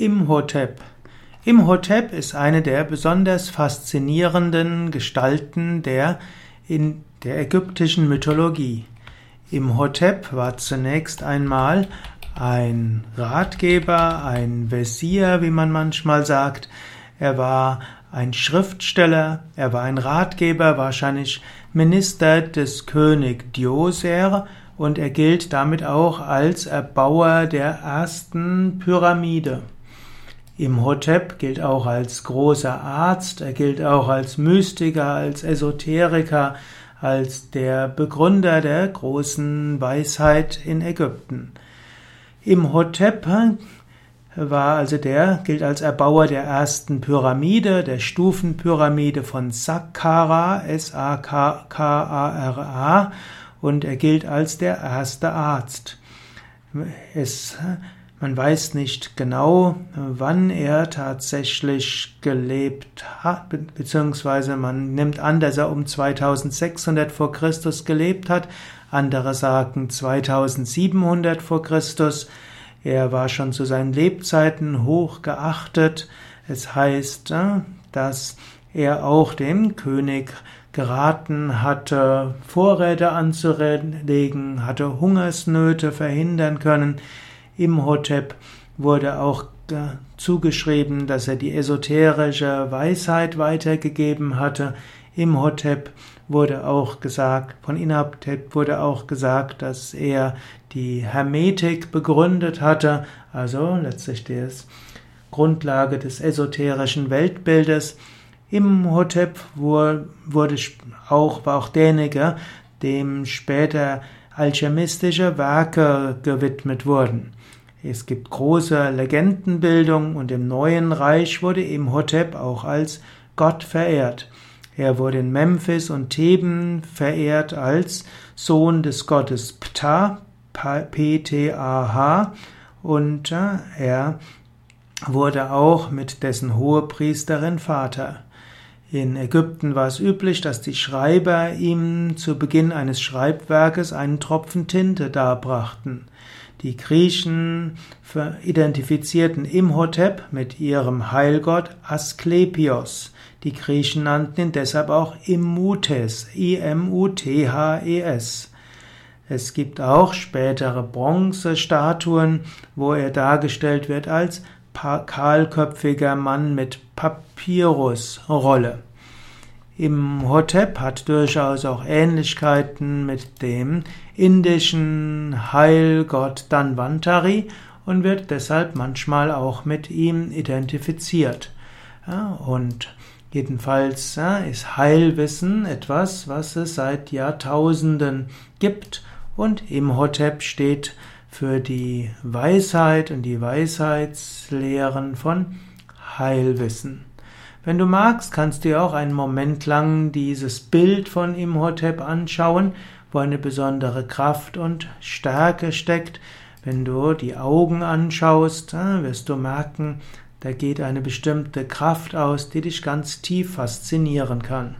Imhotep. Imhotep ist eine der besonders faszinierenden Gestalten der in der ägyptischen Mythologie. Imhotep war zunächst einmal ein Ratgeber, ein Wesir, wie man manchmal sagt. Er war ein Schriftsteller, er war ein Ratgeber, wahrscheinlich Minister des König Djoser und er gilt damit auch als Erbauer der ersten Pyramide. Imhotep gilt auch als großer Arzt, er gilt auch als Mystiker, als Esoteriker, als der Begründer der großen Weisheit in Ägypten. Imhotep war also der, gilt als Erbauer der ersten Pyramide, der Stufenpyramide von Saqqara, S-A-K-K-A-R-A, und er gilt als der erste Arzt. Es man weiß nicht genau, wann er tatsächlich gelebt hat, beziehungsweise man nimmt an, dass er um 2600 vor Christus gelebt hat. Andere sagen 2700 vor Christus. Er war schon zu seinen Lebzeiten hoch geachtet. Es heißt, äh, dass er auch dem König geraten hatte, Vorräte anzulegen, hatte Hungersnöte verhindern können. Imhotep wurde auch zugeschrieben, dass er die esoterische Weisheit weitergegeben hatte. Imhotep wurde auch gesagt, von Imhotep wurde auch gesagt, dass er die Hermetik begründet hatte, also letztlich die Grundlage des esoterischen Weltbildes. Imhotep wurde auch, war auch derjenige, dem später alchemistische Werke gewidmet wurden. Es gibt große Legendenbildung und im neuen Reich wurde Imhotep auch als Gott verehrt. Er wurde in Memphis und Theben verehrt als Sohn des Gottes Ptah, P-T-A-H, und äh, er wurde auch mit dessen Hohepriesterin Vater. In Ägypten war es üblich, dass die Schreiber ihm zu Beginn eines Schreibwerkes einen Tropfen Tinte darbrachten. Die Griechen identifizierten Imhotep mit ihrem Heilgott Asklepios. Die Griechen nannten ihn deshalb auch Immutes, I-M-U-T-H-E-S. Es gibt auch spätere Bronzestatuen, wo er dargestellt wird als kahlköpfiger Mann mit Papyrusrolle. Imhotep hat durchaus auch Ähnlichkeiten mit dem indischen Heilgott Danvantari und wird deshalb manchmal auch mit ihm identifiziert. Ja, und jedenfalls ja, ist Heilwissen etwas, was es seit Jahrtausenden gibt und Imhotep steht für die Weisheit und die Weisheitslehren von Heilwissen. Wenn du magst, kannst du dir auch einen Moment lang dieses Bild von Imhotep anschauen, wo eine besondere Kraft und Stärke steckt. Wenn du die Augen anschaust, wirst du merken, da geht eine bestimmte Kraft aus, die dich ganz tief faszinieren kann.